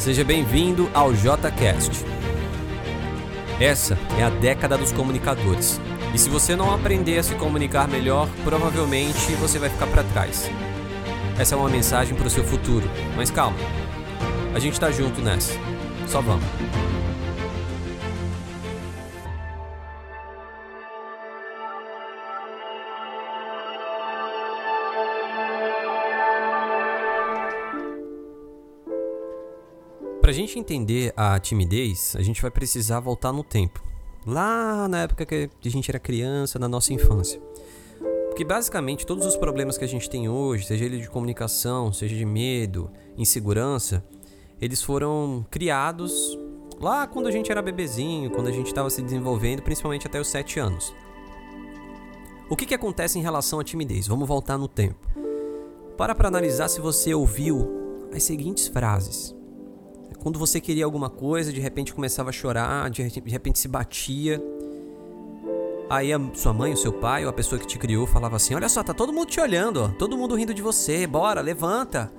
Seja bem-vindo ao JCast. Essa é a década dos comunicadores. E se você não aprender a se comunicar melhor, provavelmente você vai ficar para trás. Essa é uma mensagem para o seu futuro. Mas calma, a gente tá junto nessa. Só vamos. Pra gente entender a timidez, a gente vai precisar voltar no tempo. Lá na época que a gente era criança, na nossa infância. Porque basicamente todos os problemas que a gente tem hoje, seja ele de comunicação, seja de medo, insegurança, eles foram criados lá quando a gente era bebezinho, quando a gente estava se desenvolvendo, principalmente até os 7 anos. O que, que acontece em relação à timidez? Vamos voltar no tempo. Para para analisar se você ouviu as seguintes frases. Quando você queria alguma coisa, de repente começava a chorar, de repente se batia. Aí a sua mãe, o seu pai, ou a pessoa que te criou falava assim: Olha só, tá todo mundo te olhando, ó, todo mundo rindo de você, bora, levanta.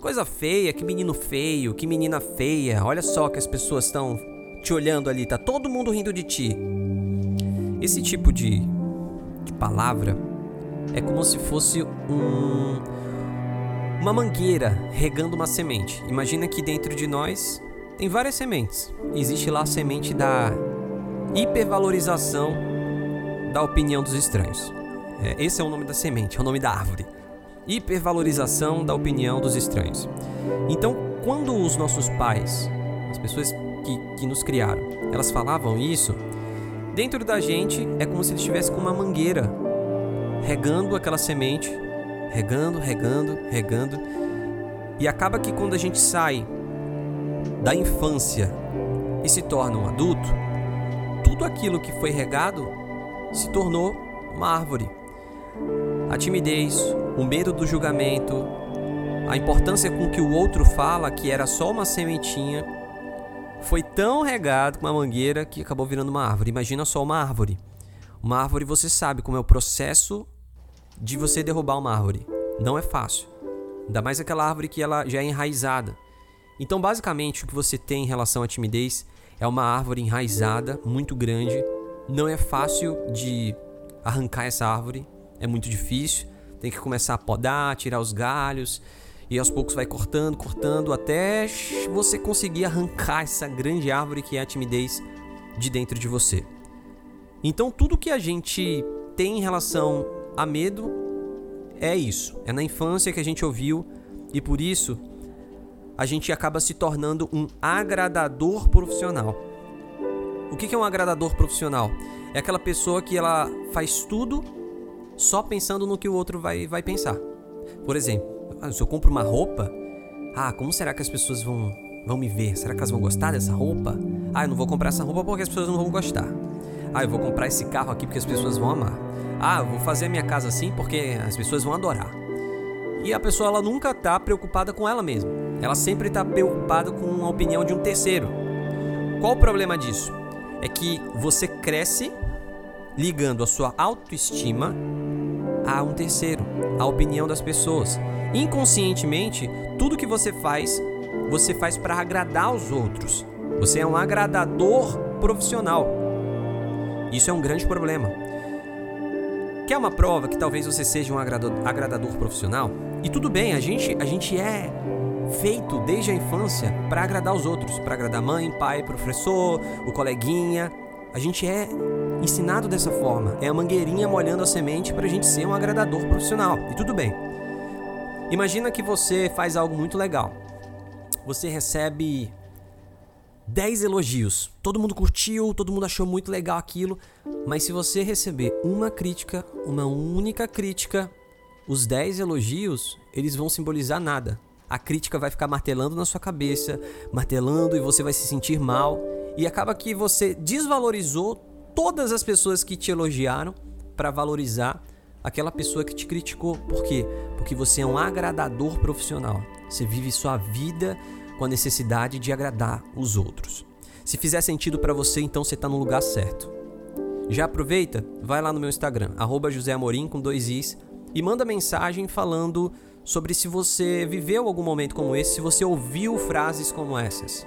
Coisa feia, que menino feio, que menina feia. Olha só que as pessoas estão te olhando ali, tá todo mundo rindo de ti. Esse tipo de, de palavra é como se fosse um uma mangueira regando uma semente. Imagina que dentro de nós tem várias sementes. Existe lá a semente da hipervalorização da opinião dos estranhos. É, esse é o nome da semente, é o nome da árvore. Hipervalorização da opinião dos estranhos. Então, quando os nossos pais, as pessoas que, que nos criaram, elas falavam isso, dentro da gente é como se eles estivessem com uma mangueira regando aquela semente regando, regando, regando. E acaba que quando a gente sai da infância e se torna um adulto, tudo aquilo que foi regado se tornou uma árvore. A timidez, o medo do julgamento, a importância com que o outro fala que era só uma sementinha, foi tão regado com uma mangueira que acabou virando uma árvore. Imagina só uma árvore. Uma árvore você sabe como é o processo de você derrubar uma árvore. Não é fácil. Ainda mais aquela árvore que ela já é enraizada. Então, basicamente, o que você tem em relação à timidez é uma árvore enraizada, muito grande. Não é fácil de arrancar essa árvore, é muito difícil. Tem que começar a podar, tirar os galhos e aos poucos vai cortando, cortando até você conseguir arrancar essa grande árvore que é a timidez de dentro de você. Então, tudo que a gente tem em relação a medo é isso. É na infância que a gente ouviu e por isso a gente acaba se tornando um agradador profissional. O que é um agradador profissional? É aquela pessoa que ela faz tudo só pensando no que o outro vai, vai pensar. Por exemplo, ah, se eu compro uma roupa, ah, como será que as pessoas vão, vão me ver? Será que elas vão gostar dessa roupa? Ah, eu não vou comprar essa roupa porque as pessoas não vão gostar. Ah, eu vou comprar esse carro aqui porque as pessoas vão amar. Ah, vou fazer a minha casa assim porque as pessoas vão adorar. E a pessoa ela nunca está preocupada com ela mesma. Ela sempre está preocupada com a opinião de um terceiro. Qual o problema disso? É que você cresce ligando a sua autoestima a um terceiro, a opinião das pessoas. Inconscientemente, tudo que você faz, você faz para agradar os outros. Você é um agradador profissional. Isso é um grande problema. Quer uma prova que talvez você seja um agradador profissional? E tudo bem, a gente, a gente é feito desde a infância para agradar os outros, para agradar mãe, pai, professor, o coleguinha. A gente é ensinado dessa forma. É a mangueirinha molhando a semente para a gente ser um agradador profissional. E tudo bem. Imagina que você faz algo muito legal. Você recebe 10 elogios. Todo mundo curtiu, todo mundo achou muito legal aquilo. Mas se você receber uma crítica, uma única crítica, os 10 elogios, eles vão simbolizar nada. A crítica vai ficar martelando na sua cabeça, martelando e você vai se sentir mal. E acaba que você desvalorizou todas as pessoas que te elogiaram para valorizar aquela pessoa que te criticou. Por quê? Porque você é um agradador profissional. Você vive sua vida com a necessidade de agradar os outros. Se fizer sentido para você, então você está no lugar certo. Já aproveita, vai lá no meu Instagram, arroba José Amorim com dois Is, e manda mensagem falando sobre se você viveu algum momento como esse, se você ouviu frases como essas.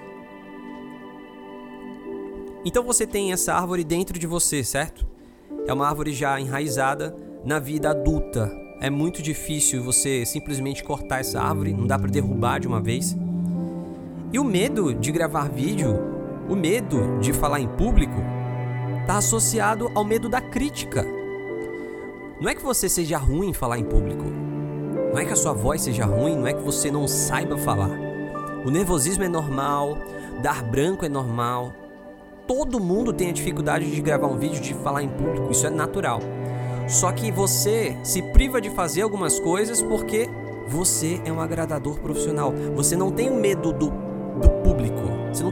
Então você tem essa árvore dentro de você, certo? É uma árvore já enraizada na vida adulta. É muito difícil você simplesmente cortar essa árvore, não dá para derrubar de uma vez. E o medo de gravar vídeo, o medo de falar em público, está associado ao medo da crítica. Não é que você seja ruim em falar em público. Não é que a sua voz seja ruim, não é que você não saiba falar. O nervosismo é normal, dar branco é normal. Todo mundo tem a dificuldade de gravar um vídeo, de falar em público, isso é natural. Só que você se priva de fazer algumas coisas porque você é um agradador profissional. Você não tem medo do,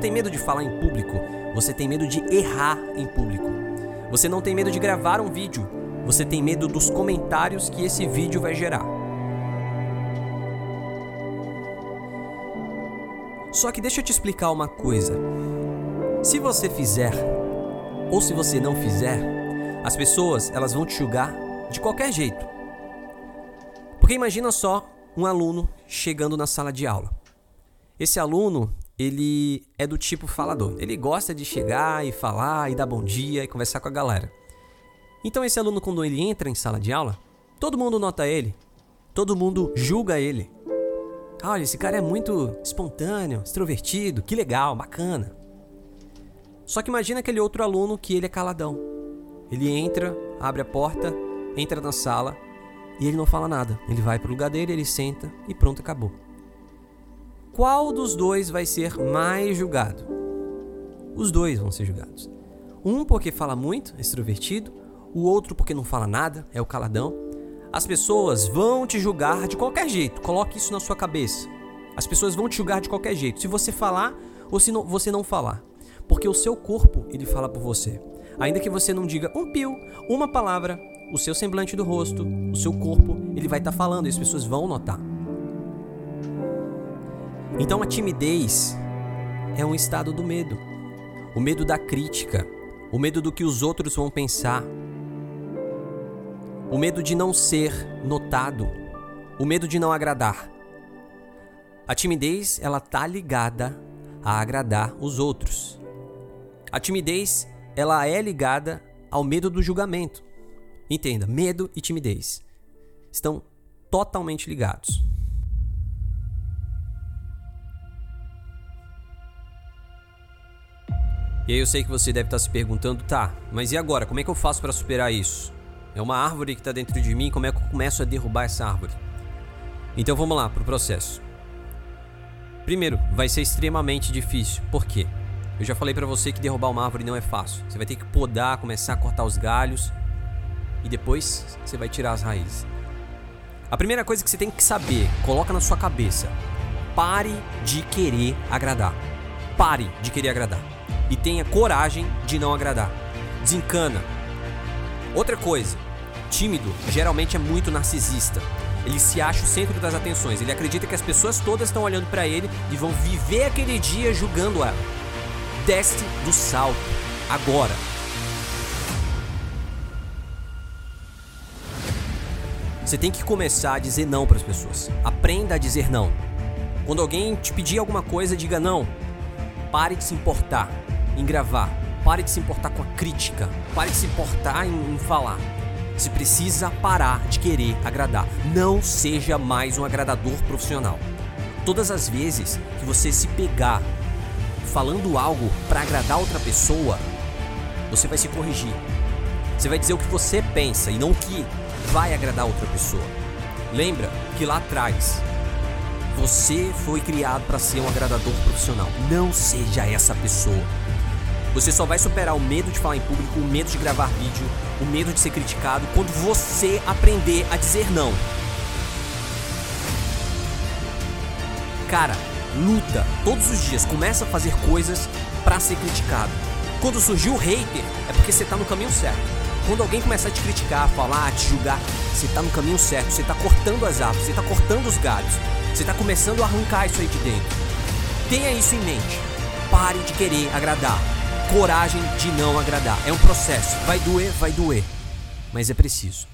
tem medo de falar em público. Você tem medo de errar em público. Você não tem medo de gravar um vídeo. Você tem medo dos comentários que esse vídeo vai gerar. Só que deixa eu te explicar uma coisa. Se você fizer ou se você não fizer, as pessoas, elas vão te julgar de qualquer jeito. Porque imagina só um aluno chegando na sala de aula. Esse aluno, ele é do tipo falador. Ele gosta de chegar e falar e dar bom dia e conversar com a galera. Então esse aluno quando ele entra em sala de aula, todo mundo nota ele. Todo mundo julga ele. Olha, esse cara é muito espontâneo, extrovertido, que legal, bacana. Só que imagina aquele outro aluno que ele é caladão. Ele entra, abre a porta, entra na sala e ele não fala nada. Ele vai para o lugar dele, ele senta e pronto, acabou. Qual dos dois vai ser mais julgado? Os dois vão ser julgados. Um porque fala muito, extrovertido, o outro porque não fala nada, é o caladão. As pessoas vão te julgar de qualquer jeito, coloque isso na sua cabeça. As pessoas vão te julgar de qualquer jeito, se você falar ou se não, você não falar. Porque o seu corpo, ele fala por você. Ainda que você não diga um pio, uma palavra, o seu semblante do rosto, o seu corpo, ele vai estar tá falando e as pessoas vão notar. Então a timidez é um estado do medo. O medo da crítica, o medo do que os outros vão pensar, o medo de não ser notado, o medo de não agradar. A timidez, ela tá ligada a agradar os outros. A timidez ela é ligada ao medo do julgamento. Entenda, medo e timidez estão totalmente ligados. E aí eu sei que você deve estar se perguntando, tá, mas e agora? Como é que eu faço para superar isso? É uma árvore que está dentro de mim, como é que eu começo a derrubar essa árvore? Então vamos lá para o processo. Primeiro, vai ser extremamente difícil. Por quê? Eu já falei para você que derrubar uma árvore não é fácil. Você vai ter que podar, começar a cortar os galhos e depois você vai tirar as raízes. A primeira coisa que você tem que saber, coloca na sua cabeça. Pare de querer agradar. Pare de querer agradar. E tenha coragem de não agradar. Desencana. Outra coisa, tímido geralmente é muito narcisista. Ele se acha o centro das atenções. Ele acredita que as pessoas todas estão olhando para ele e vão viver aquele dia julgando ela. Desce do salto. Agora. Você tem que começar a dizer não para as pessoas. Aprenda a dizer não. Quando alguém te pedir alguma coisa, diga não. Pare de se importar em gravar. Pare de se importar com a crítica. Pare de se importar em, em falar. Você precisa parar de querer agradar. Não seja mais um agradador profissional. Todas as vezes que você se pegar falando algo para agradar outra pessoa, você vai se corrigir. Você vai dizer o que você pensa e não o que vai agradar outra pessoa. Lembra que lá atrás você foi criado para ser um agradador profissional. Não seja essa pessoa. Você só vai superar o medo de falar em público, o medo de gravar vídeo, o medo de ser criticado quando você aprender a dizer não. Cara, luta todos os dias, começa a fazer coisas para ser criticado. Quando surgiu o hater, é porque você tá no caminho certo. Quando alguém começar a te criticar, falar, te julgar, você tá no caminho certo, você tá cortando as árvores, você tá cortando os galhos, você tá começando a arrancar isso aí de dentro. Tenha isso em mente. Pare de querer agradar. Coragem de não agradar. É um processo. Vai doer, vai doer. Mas é preciso.